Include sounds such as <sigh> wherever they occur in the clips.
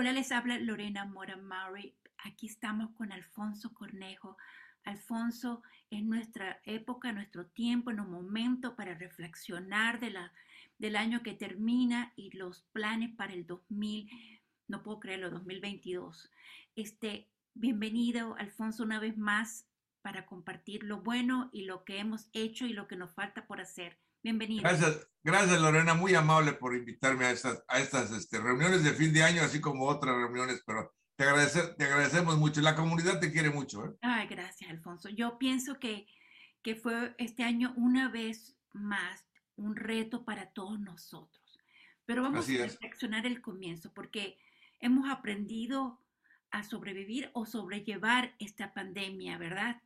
Hola, les habla Lorena Mora Murray. Aquí estamos con Alfonso Cornejo. Alfonso, es nuestra época, nuestro tiempo, un momento para reflexionar del año que termina y los planes para el 2000, no puedo creerlo, 2022. Este, bienvenido, Alfonso, una vez más para compartir lo bueno y lo que hemos hecho y lo que nos falta por hacer. Bienvenido. Gracias, gracias Lorena, muy amable por invitarme a estas, a estas este, reuniones de fin de año, así como otras reuniones, pero te, te agradecemos mucho. La comunidad te quiere mucho. ¿eh? Ay, gracias, Alfonso. Yo pienso que, que fue este año una vez más un reto para todos nosotros. Pero vamos a reflexionar el comienzo, porque hemos aprendido a sobrevivir o sobrellevar esta pandemia, ¿verdad?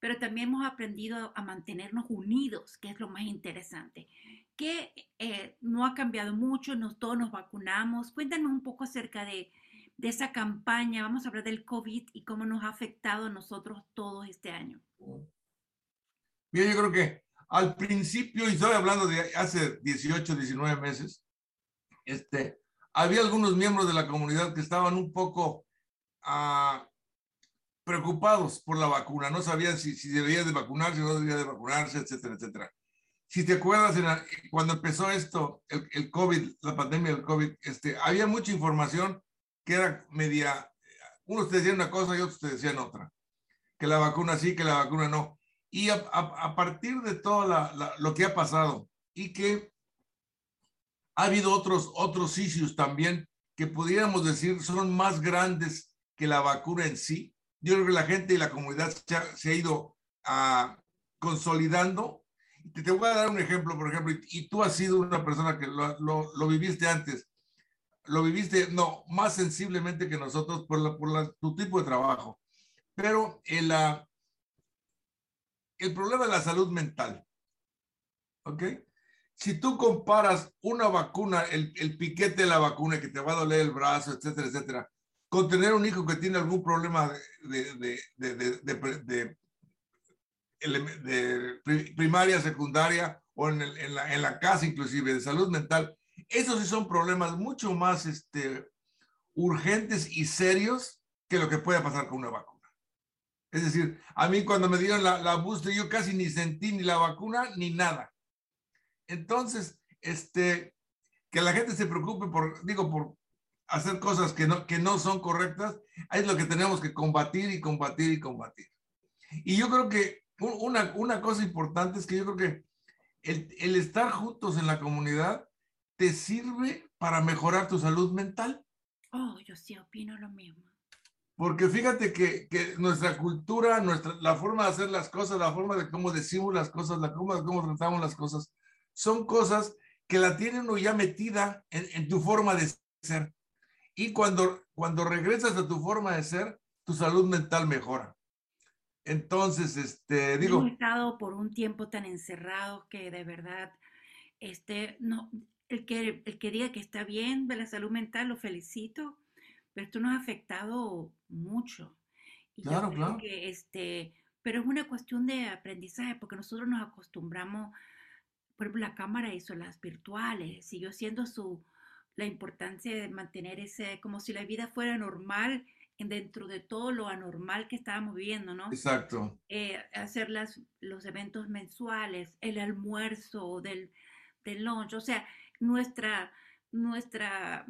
Pero también hemos aprendido a mantenernos unidos, que es lo más interesante. Que eh, no ha cambiado mucho, nos, todos nos vacunamos. Cuéntanos un poco acerca de, de esa campaña. Vamos a hablar del COVID y cómo nos ha afectado a nosotros todos este año. Bien, yo creo que al principio, y estoy hablando de hace 18, 19 meses, este, había algunos miembros de la comunidad que estaban un poco uh, preocupados por la vacuna, no sabían si, si debía de vacunarse o no debía de vacunarse, etcétera, etcétera. Si te acuerdas, cuando empezó esto, el, el, COVID, la pandemia del COVID, este, había mucha información que era media, unos te decían una cosa y otros te decían otra, que la vacuna sí, que la vacuna no. Y a, a, a partir de todo la, la, lo que ha pasado y que ha habido otros, otros issues también que pudiéramos decir son más grandes que la vacuna en sí, yo creo que la gente y la comunidad se ha, se ha ido uh, consolidando. Te, te, voy a dar un ejemplo, por ejemplo, y, y tú has sido una persona que lo, lo, lo, viviste antes, lo viviste, no, más sensiblemente que nosotros por, la, por la, tu tipo de trabajo. Pero el, uh, el problema de la salud mental, ¿ok? Si tú comparas una vacuna, el, el piquete de la vacuna que te va a doler el brazo, etcétera, etcétera, con tener un hijo que tiene algún problema de, primaria, secundaria o en, la, en, la, casa inclusive de salud mental, esos sí son problemas mucho más este, urgentes y serios que lo que pueda pasar con una vacuna. Es decir, a mí cuando me dieron la, la booster yo casi ni sentí ni la vacuna ni nada. Entonces, este, que la gente se preocupe por, digo, por hacer cosas que no, que no son correctas, es lo que tenemos que combatir y combatir y combatir. Y yo creo que una, una cosa importante es que yo creo que el, el estar juntos en la comunidad te sirve para mejorar tu salud mental. Oh, yo sí opino lo mismo. Porque fíjate que, que, nuestra cultura, nuestra, la forma de hacer las cosas, la forma de cómo decimos las cosas, la forma de cómo tratamos las cosas, son cosas que la tienen uno ya metida en, en tu forma de ser. Y cuando, cuando regresas a tu forma de ser, tu salud mental mejora. Entonces, este, digo... Hemos estado por un tiempo tan encerrados que de verdad, este, no, el que, el que diga que está bien de la salud mental, lo felicito, pero esto nos ha afectado mucho. Y claro, claro. Que, este, pero es una cuestión de aprendizaje, porque nosotros nos acostumbramos, por ejemplo, la cámara hizo las virtuales, siguió siendo su, la importancia de mantener ese, como si la vida fuera normal dentro de todo lo anormal que estábamos viviendo, ¿no? Exacto. Eh, hacer las, los eventos mensuales, el almuerzo del, del lunch, o sea, nuestra, nuestra,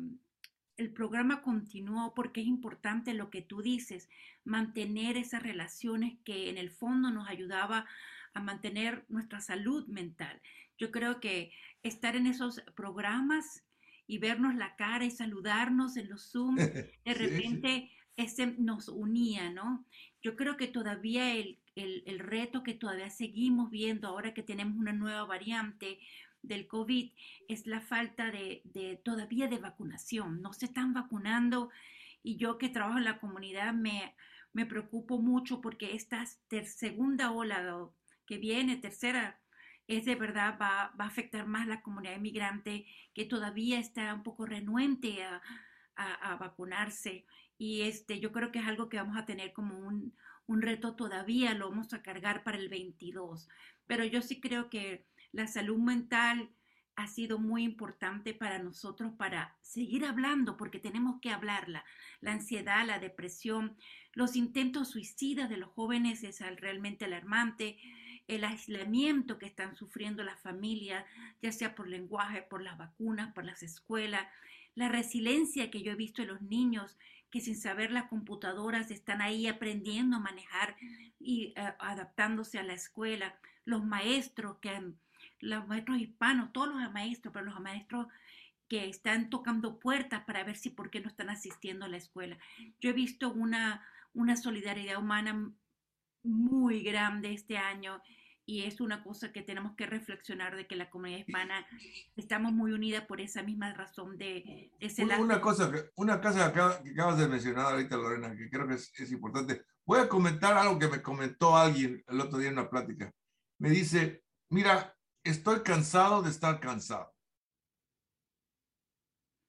el programa continuó porque es importante lo que tú dices, mantener esas relaciones que en el fondo nos ayudaba a mantener nuestra salud mental. Yo creo que estar en esos programas y vernos la cara y saludarnos en los Zoom, <laughs> de repente sí, sí. ese nos unía, ¿no? Yo creo que todavía el, el, el, reto que todavía seguimos viendo ahora que tenemos una nueva variante del COVID es la falta de, de todavía de vacunación. No se están vacunando y yo que trabajo en la comunidad me, me preocupo mucho porque esta ter segunda ola que viene, tercera es de verdad va, va, a afectar más la comunidad inmigrante que todavía está un poco renuente a, a, a, vacunarse. Y este, yo creo que es algo que vamos a tener como un, un reto todavía, lo vamos a cargar para el 22. Pero yo sí creo que la salud mental ha sido muy importante para nosotros para seguir hablando, porque tenemos que hablarla. La ansiedad, la depresión, los intentos suicidas de los jóvenes es realmente alarmante. El aislamiento que están sufriendo las familias, ya sea por lenguaje, por las vacunas, por las escuelas, la resiliencia que yo he visto en los niños que sin saber las computadoras están ahí aprendiendo a manejar y eh, adaptándose a la escuela, los maestros que los maestros hispanos, todos los maestros, pero los maestros que están tocando puertas para ver si por qué no están asistiendo a la escuela. Yo he visto una, una solidaridad humana muy grande este año y es una cosa que tenemos que reflexionar de que la comunidad hispana estamos muy unidas por esa misma razón de, de una, una, cosa que una cosa que acabas de mencionar ahorita Lorena que creo que es, es, importante voy a comentar algo que me comentó alguien el otro día en una plática me dice mira estoy cansado de estar cansado.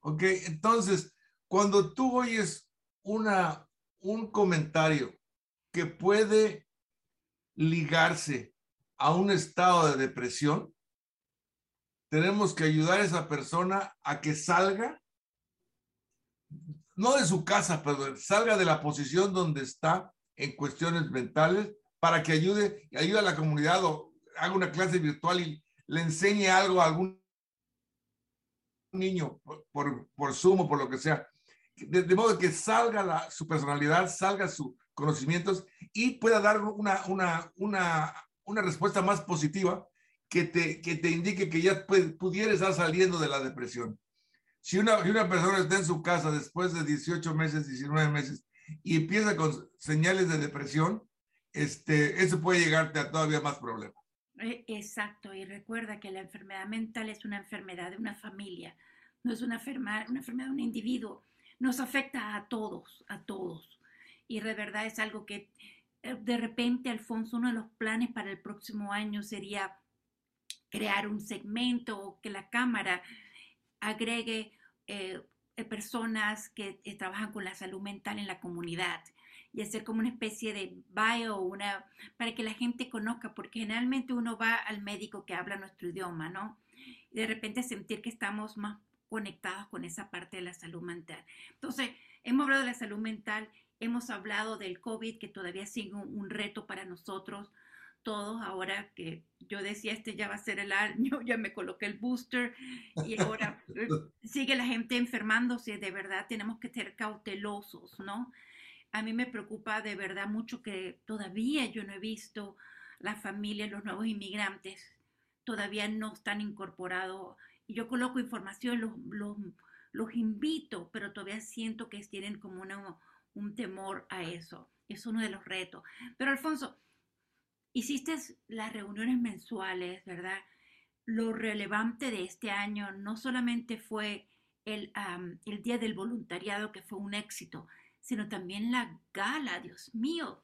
Ok, entonces, cuando tú oyes una, un comentario que puede ligarse a un estado de depresión, tenemos que ayudar a esa persona a que salga, no de su casa, pero salga de la posición donde está en cuestiones mentales para que ayude, ayude a la comunidad o haga una clase virtual y le enseñe algo a algún niño por, por, o por lo que sea. De, modo que salga su personalidad, salga sus conocimientos y pueda dar una, una, una, una respuesta más positiva que te, que te indique que ya pudiera estar saliendo de la depresión. Si una, si una persona está en su casa después de 18 meses, 19 meses y empieza con señales de depresión, este, eso puede llegarte a todavía más problemas. Eh, exacto, y recuerda que la enfermedad mental es una enfermedad de una familia, no es una, enfermedad, una enfermedad de un individuo, nos afecta a todos, a todos. Y de verdad es algo que de repente, Alfonso, uno de los planes para el próximo año sería crear un segmento o que la Cámara agregue eh, personas que trabajan con la salud mental en la comunidad y hacer como una especie de bio, una, para que la gente conozca, porque generalmente uno va al médico que habla nuestro idioma, ¿no? De repente sentir que estamos más conectados con esa parte de la salud mental. Entonces, hemos hablado de la salud mental, hemos hablado del COVID, que todavía sigue un, reto para nosotros todos. Ahora que yo decía, este ya va a ser el año, <laughs> ya me coloqué el booster y ahora eh, sigue la gente enfermándose. De verdad, tenemos que ser cautelosos, ¿no? a mí me preocupa de verdad mucho que todavía yo no he visto las familias, los nuevos inmigrantes, todavía no están incorporados. Y yo coloco información, los, los, los invito, pero todavía siento que tienen como una, un temor a eso. Es uno de los retos. Pero Alfonso, hiciste las reuniones mensuales, ¿verdad? Lo relevante de este año no solamente fue el, el Día del Voluntariado, que fue un éxito, sino también la gala, Dios mío.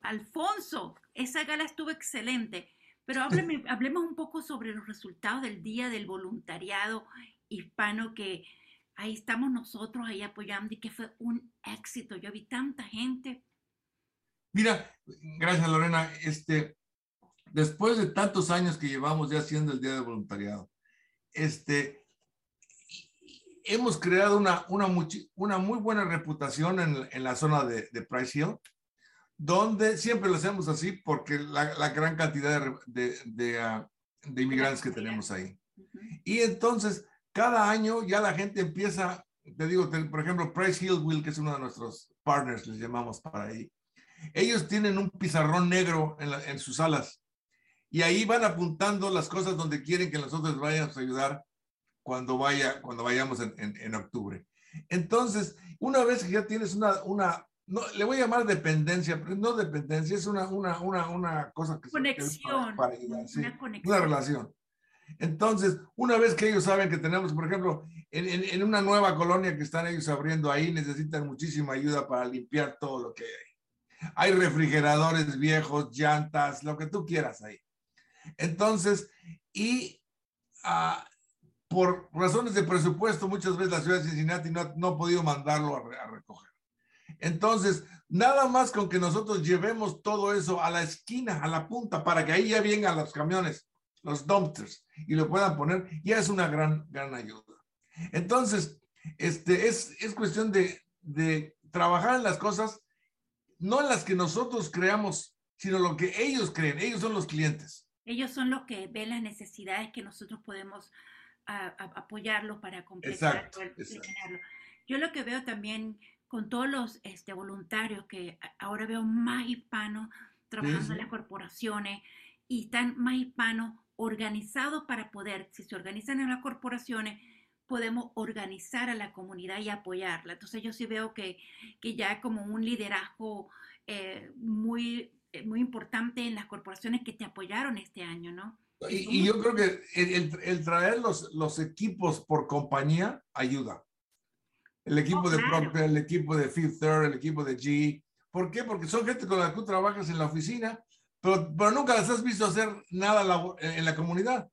Alfonso, esa gala estuvo excelente, pero <laughs> hablemos un poco sobre los resultados del Día del Voluntariado Hispano que ahí estamos nosotros ahí apoyando y que fue un éxito. Yo vi tanta gente. Mira, gracias Lorena. Este, después de tantos años que llevamos ya haciendo el Día del Voluntariado, este, hemos creado una, una, una muy buena reputación en, en la zona de, de, Price Hill, donde siempre lo hacemos así porque la, la gran cantidad de, de, uh, de, inmigrantes que tenemos ahí. Y entonces, cada año ya la gente empieza, te digo, por ejemplo, Price Hill Will, que es uno de nuestros partners, les llamamos para ahí. Ellos tienen un pizarrón negro en, la, en sus salas y ahí van apuntando las cosas donde quieren que nosotros vayamos a ayudar cuando, vaya, cuando vayamos en, en, en, octubre. Entonces, una vez que ya tienes una, una no, le voy a llamar dependencia, pero no dependencia, es una, una, una, una cosa que conexión, para, para sí, una, conexión. una relación. Entonces, una vez que ellos saben que tenemos, por ejemplo, en, en, una nueva colonia que están ellos abriendo ahí, necesitan muchísima ayuda para limpiar todo lo que hay. Hay refrigeradores viejos, llantas, lo que tú quieras ahí. Entonces, y uh, por razones de presupuesto, muchas veces la ciudad de Cincinnati no, no ha podido mandarlo a, a, recoger. Entonces, nada más con que nosotros llevemos todo eso a la esquina, a la punta, para que ahí ya vengan los camiones los dumpsters, y lo puedan poner, ya es una gran, gran ayuda. Entonces, este, es, es cuestión de, de trabajar en las cosas, no en las que nosotros creamos, sino lo que ellos creen. Ellos son los clientes. Ellos son los que ven las necesidades que nosotros podemos apoyarlos para completar. Yo lo que veo también con todos los este, voluntarios que ahora veo más hispanos trabajando sí, sí. en las corporaciones y están más hispanos organizados para poder, si se organizan en las corporaciones, podemos organizar a la comunidad y apoyarla. Entonces yo sí veo que, que ya como un liderazgo eh, muy, eh, muy importante en las corporaciones que te apoyaron este año, ¿no? Y, y yo creo que el, el, traer los, los equipos por compañía ayuda. El equipo oh, de claro. Procter, el equipo de Fifth Third, el equipo de G. ¿Por qué? Porque son gente con la que tú trabajas en la oficina, pero, pero nunca las has visto hacer nada en la comunidad.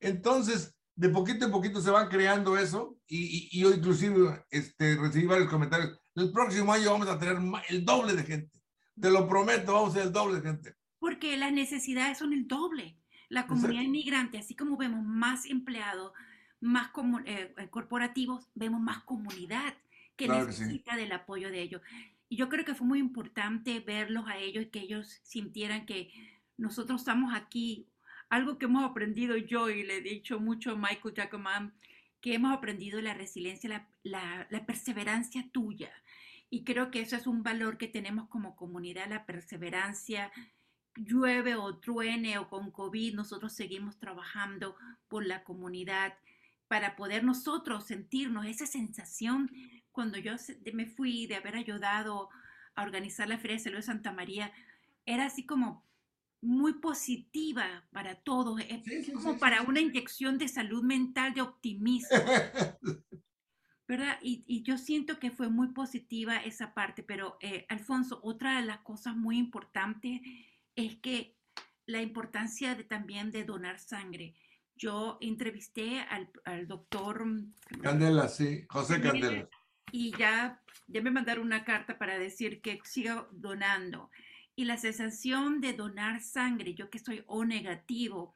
Entonces, de poquito en poquito se van creando eso y, y, yo inclusive este, recibí varios comentarios. El próximo año vamos a tener el doble de gente. Te lo prometo, vamos a tener el doble de gente. Porque las necesidades son el doble. La comunidad Exacto. inmigrante, así como vemos más empleados, más como, eh, corporativos, vemos más comunidad que claro necesita que sí. del apoyo de ellos. Y yo creo que fue muy importante verlos a ellos y que ellos sintieran que nosotros estamos aquí algo que hemos aprendido yo y le he dicho mucho a Michael Jacoman, que hemos aprendido la resiliencia, la, la, la, perseverancia tuya. Y creo que eso es un valor que tenemos como comunidad, la perseverancia. Llueve o truene o con COVID, nosotros seguimos trabajando por la comunidad para poder nosotros sentirnos esa sensación cuando yo me fui de haber ayudado a organizar la Feria de Salud de Santa María, era así como muy positiva para todos, es sí, sí, como sí, para una inyección de salud mental, de optimismo. <laughs> ¿Verdad? Y, y, yo siento que fue muy positiva esa parte, pero eh, Alfonso, otra de las cosas muy importantes es que la importancia de, también de donar sangre. Yo entrevisté al, al doctor Candela, sí, José Candela. Y ya, ya me mandaron una carta para decir que siga donando y la sensación de donar sangre, yo que soy O negativo,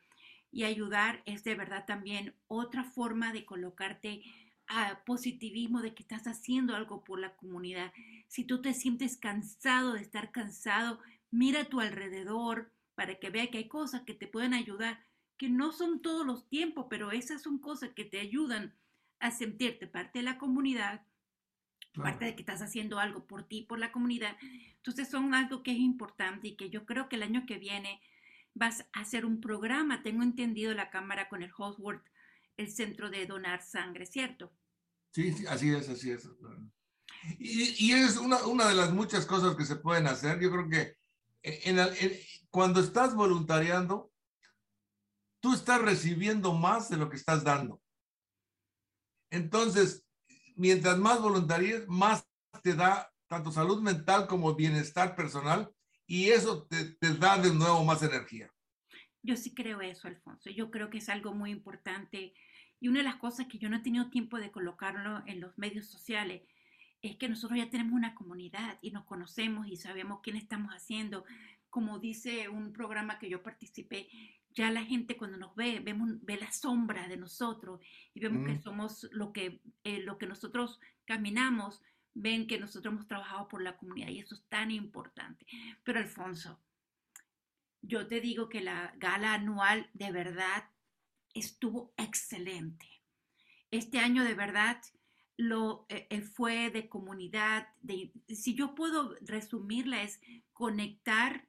y ayudar es de verdad también otra forma de colocarte a positivismo de que estás haciendo algo por la comunidad. Si tú te sientes cansado de estar cansado, mira a tu alrededor para que vea que hay cosas que te pueden ayudar, que no son todos los tiempos, pero esas son cosas que te ayudan a sentirte parte de la comunidad Claro. Parte de que estás haciendo algo por ti, por la comunidad. Entonces son algo que es importante y que yo creo que el año que viene vas a hacer un programa, tengo entendido la Cámara con el Hosworth, el Centro de Donar Sangre, ¿cierto? Sí, sí así es, así es. Y, y es una, una, de las muchas cosas que se pueden hacer. Yo creo que en, en, cuando estás voluntariando, tú estás recibiendo más de lo que estás dando. Entonces, mientras más voluntariedad, más te da tanto salud mental como bienestar personal y eso te, te, da de nuevo más energía. Yo sí creo eso, Alfonso. Yo creo que es algo muy importante y una de las cosas que yo no he tenido tiempo de colocarlo en los medios sociales es que nosotros ya tenemos una comunidad y nos conocemos y sabemos quién estamos haciendo. Como dice un programa que yo participé, ya la gente cuando nos ve, vemos, ve la sombra de nosotros y vemos mm. que somos lo que, eh, lo que nosotros caminamos, ven que nosotros hemos trabajado por la comunidad y eso es tan importante. Pero Alfonso, yo te digo que la gala anual de verdad estuvo excelente. Este año de verdad lo eh, eh fue de comunidad, de, si yo puedo resumirla es conectar,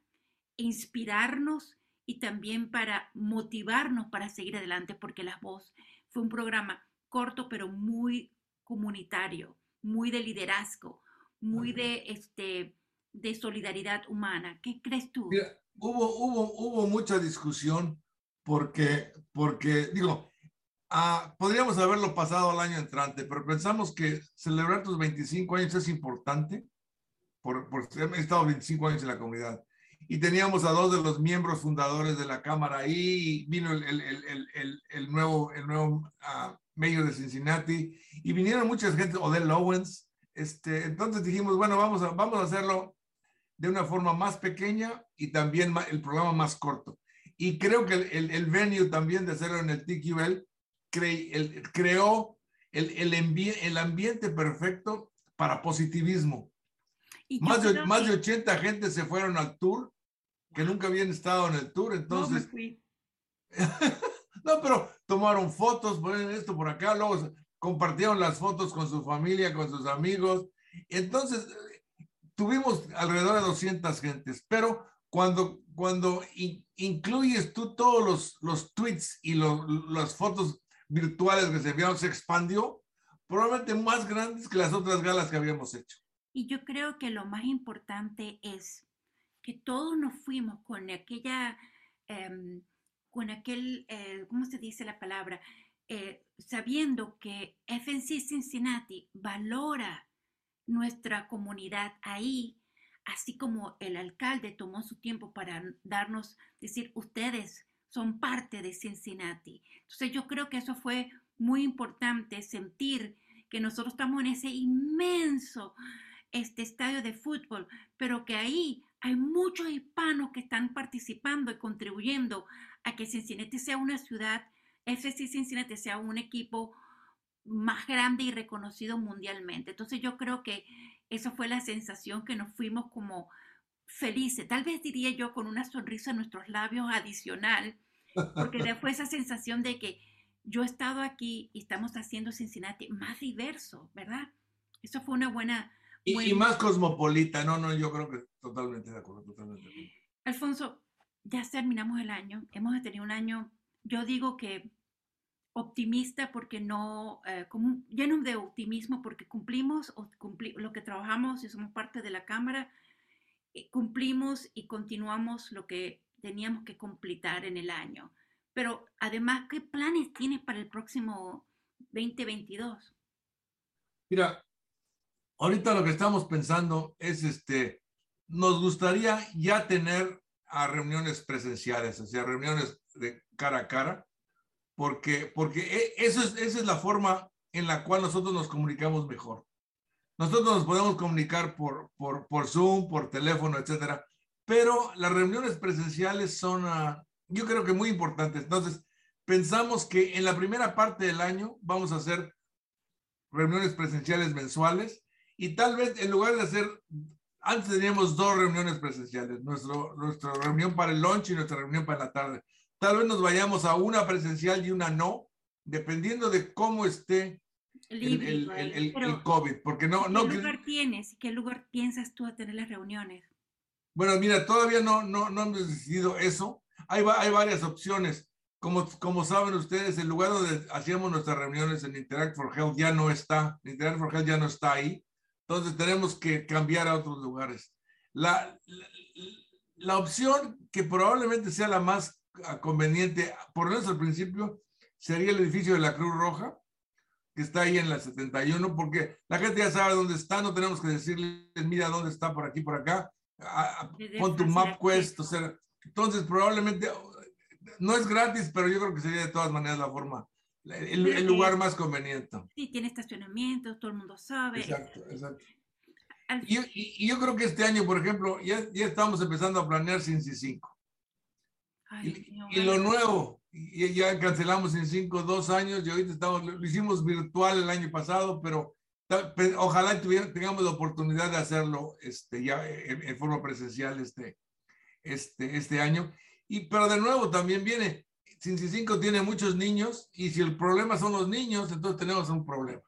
inspirarnos y también para motivarnos para seguir adelante, porque La Voz fue un programa corto pero muy comunitario, muy de liderazgo, muy de, este, de solidaridad humana. ¿Qué crees tú? Mira, hubo, hubo, hubo mucha discusión porque, porque digo, ah, podríamos haberlo pasado al año entrante, pero pensamos que celebrar tus 25 años es importante por, por haber estado 25 años en la comunidad y teníamos a dos de los miembros fundadores de la Cámara ahí, y vino el, el, el, el, nuevo, el nuevo uh, mayor de Cincinnati, y vinieron muchas gente, Odell Owens, este, entonces dijimos, bueno, vamos a, vamos a hacerlo de una forma más pequeña y también el programa más corto. y creo que el, venue también de hacerlo en el TQL cre, creó el, el, ambiente perfecto para positivismo. Más de, más de 80 gente se fueron al tour que nunca habían estado en el tour, entonces... <laughs> No, pero tomaron fotos, ponen esto por acá, luego compartieron las fotos con su familia, con sus amigos. Entonces, tuvimos alrededor de 200 gentes, pero cuando, cuando incluyes tú todos los, los tweets y las fotos virtuales que se enviaron, se expandió, probablemente más grandes que las otras galas que habíamos hecho. Y yo creo que lo más importante es que todos nos fuimos con aquella, em, con aquel, eh, ¿cómo se dice la palabra? Eh, sabiendo que FNC Cincinnati valora nuestra comunidad ahí, así como el alcalde tomó su tiempo para darnos, decir, ustedes son parte de Cincinnati. Entonces yo creo que eso fue muy importante, sentir que nosotros estamos en ese inmenso este estadio de fútbol, pero que ahí hay muchos hispanos que están participando y contribuyendo a que Cincinnati sea una ciudad, FC Cincinnati sea un equipo más grande y reconocido mundialmente. Entonces yo creo que esa fue la sensación que nos fuimos como felices, tal vez diría yo con una sonrisa en nuestros labios adicional, porque <laughs> después esa sensación de que yo he estado aquí y estamos haciendo Cincinnati más diverso, ¿verdad? Eso fue una buena... Y, más cosmopolita, no, no, yo creo que totalmente de acuerdo, totalmente de acuerdo. Alfonso, ya terminamos el año, hemos tenido un año, yo digo que optimista porque no, eh, lleno de optimismo porque cumplimos o lo que trabajamos y somos parte de la Cámara, eh, cumplimos y continuamos lo que teníamos que completar en el año. Pero además, ¿qué planes tienes para el próximo 2022? Mira, ahorita lo que estamos pensando es, este, nos gustaría ya tener a reuniones presenciales, o sea, reuniones de cara a cara, porque, porque e, eso es, esa es la forma en la cual nosotros nos comunicamos mejor. Nosotros nos podemos comunicar por, por, por Zoom, por teléfono, etcétera, pero las reuniones presenciales son, uh, yo creo que muy importantes. Entonces, pensamos que en la primera parte del año vamos a hacer reuniones presenciales mensuales y tal vez en lugar de hacer, antes teníamos dos reuniones presenciales, nuestro, nuestra reunión para el lunch y nuestra reunión para la tarde. Tal vez nos vayamos a una presencial y una no, dependiendo de cómo esté el, el, el, el, COVID, porque no... no ¿Qué lugar tienes? ¿Qué lugar piensas tú a tener las reuniones? Bueno, mira, todavía no, no, no hemos decidido eso. Hay, hay varias opciones. Como, como saben ustedes, el lugar donde hacíamos nuestras reuniones en Interact for Health ya no está. Interact for Health ya no está ahí. Entonces tenemos que cambiar a otros lugares. La, la, la opción que probablemente sea la más ah, conveniente, por lo menos al principio, sería el edificio de la Cruz Roja, que está ahí en la 71, porque la gente ya sabe dónde está, no tenemos que decirles, mira dónde está, por aquí, por acá con tu MapQuest, o sea, entonces probablemente no es gratis, pero yo creo que sería de todas maneras la forma, el, lugar más conveniente. Sí, tiene estacionamiento, todo el mundo sabe. Exacto, exacto. Y, y, yo creo que este año, por ejemplo, ya, ya estamos empezando a planear Cincy 5. y, y, lo nuevo, y ya cancelamos en 5 dos años y ahorita estamos, lo hicimos virtual el año pasado, pero Ojalá tengamos la oportunidad de hacerlo este, ya en, forma presencial este, este, este año. Y, pero de nuevo también viene, Cincy 5 tiene muchos niños y si el problema son los niños, entonces tenemos un problema.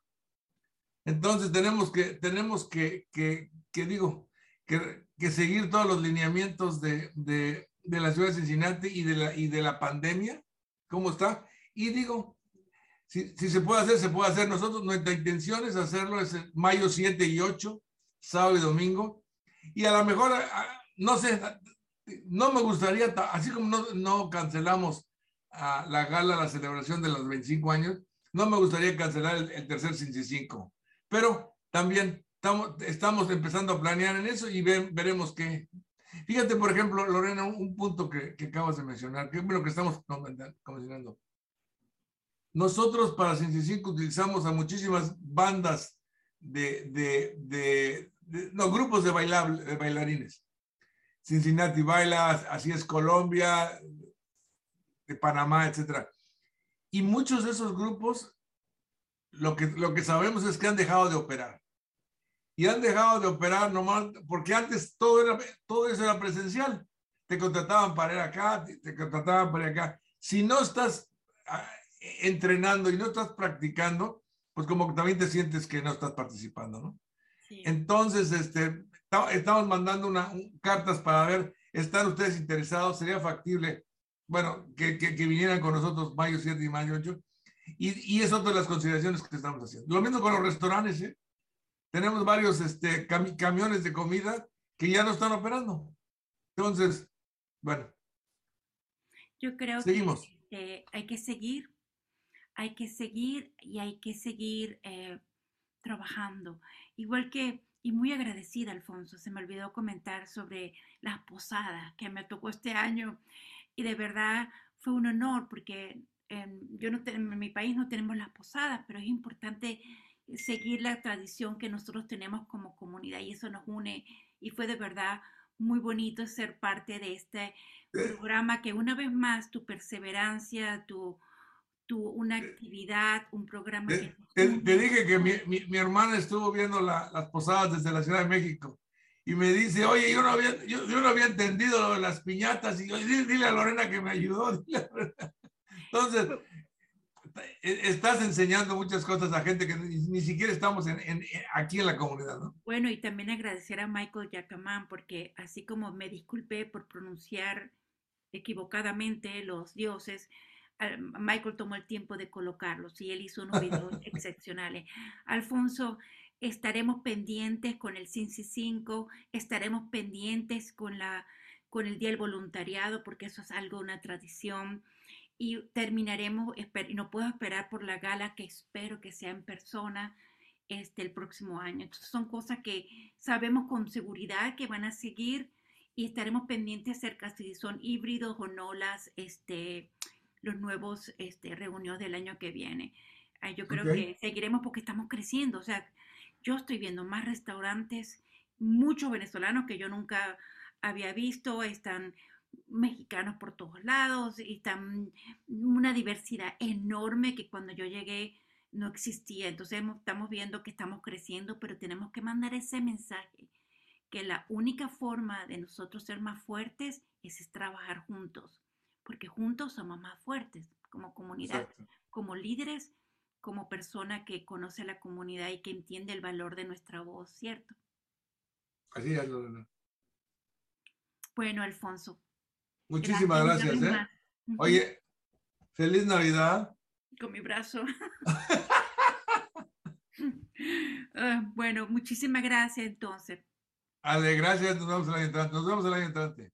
Entonces tenemos que, tenemos que, que, que digo, que, que, seguir todos los lineamientos de, de, de, la ciudad de Cincinnati y de la, y de la pandemia, cómo está. Y digo, si, se puede hacer, se puede hacer. Nosotros, nuestra intención es hacerlo es mayo 7 y 8, sábado y domingo. Y a lo mejor, no sé, no me gustaría, así como no, no cancelamos a la gala, la celebración de los 25 años, no me gustaría cancelar el, tercer 55. Pero también estamos, estamos empezando a planear en eso y veremos qué. Fíjate, por ejemplo, Lorena, un, punto que, que, acabas de mencionar, que es lo que estamos mencionando. Nosotros para 5 utilizamos a muchísimas bandas de, de, de, no, grupos de, bailarines. Cincinnati Baila, así es Colombia, de Panamá, etcétera. Y muchos de esos grupos, lo que, lo que sabemos es que han dejado de operar. Y han dejado de operar nomás, porque antes todo, era, todo eso era presencial. Te contrataban para ir acá, te, contrataban para ir acá. Si no estás ah, entrenando y no estás practicando, pues como que también te sientes que no estás participando, ¿no? Entonces, este, estamos mandando una, cartas para ver, ¿están ustedes interesados? Sería factible, bueno, que, que, vinieran con nosotros mayo 7 y mayo 8. Y, y es otra de las consideraciones que estamos haciendo. Lo mismo con los restaurantes, ¿eh? Tenemos varios este, camiones de comida que ya no están operando. Entonces, bueno. Yo creo Seguimos. que hay que seguir, hay que seguir y hay que seguir eh, trabajando. Igual que, y muy agradecida, Alfonso, se me olvidó comentar sobre las posadas que me tocó este año. Y de verdad fue un honor porque yo no en mi país no tenemos las posadas, pero es importante seguir la tradición que nosotros tenemos como comunidad y eso nos une y fue de verdad muy bonito ser parte de este eh. programa que una vez más tu perseverancia, tu, tu una eh. actividad, un programa. Te, te, dije que mi, mi, mi hermana estuvo viendo la, las posadas desde la Ciudad de México y me dice, oye, yo no había, yo, yo no había entendido lo de las piñatas y yo, dile, dile a Lorena que me ayudó. <laughs> Entonces, e, estás enseñando muchas cosas a gente que ni, siquiera estamos en, aquí en la comunidad, ¿no? Bueno, y también agradecer a Michael Yacamán, porque así como me disculpé por pronunciar equivocadamente los dioses, Michael tomó el tiempo de colocarlos y él hizo unos videos <laughs> excepcionales. Alfonso, estaremos pendientes con el CINCI 5, estaremos pendientes con, la, con el Día del Voluntariado, porque eso es algo, una tradición y terminaremos, y no puedo esperar por la gala que espero que sea en persona este, el próximo año. Entonces son cosas que sabemos con seguridad que van a seguir y estaremos pendientes acerca si son híbridos o no las, este, los nuevos este, reuniones del año que viene. Yo creo que seguiremos porque estamos creciendo. O sea, yo estoy viendo más restaurantes, muchos venezolanos que yo nunca había visto, están mexicanos por todos lados y tan, una diversidad enorme que cuando yo llegué no existía. Entonces estamos viendo que estamos creciendo, pero tenemos que mandar ese mensaje, que la única forma de nosotros ser más fuertes es, trabajar juntos, porque juntos somos más fuertes como comunidad, como líderes, como persona que conoce la comunidad y que entiende el valor de nuestra voz, ¿cierto? Así es, Bueno, Alfonso, Muchísimas gracias. ¿eh? Oye, feliz Navidad. Con mi brazo. <laughs> Ah, bueno, muchísimas gracias entonces. Ale, gracias. Nos vemos el año entrante. Nos vemos el año entrante.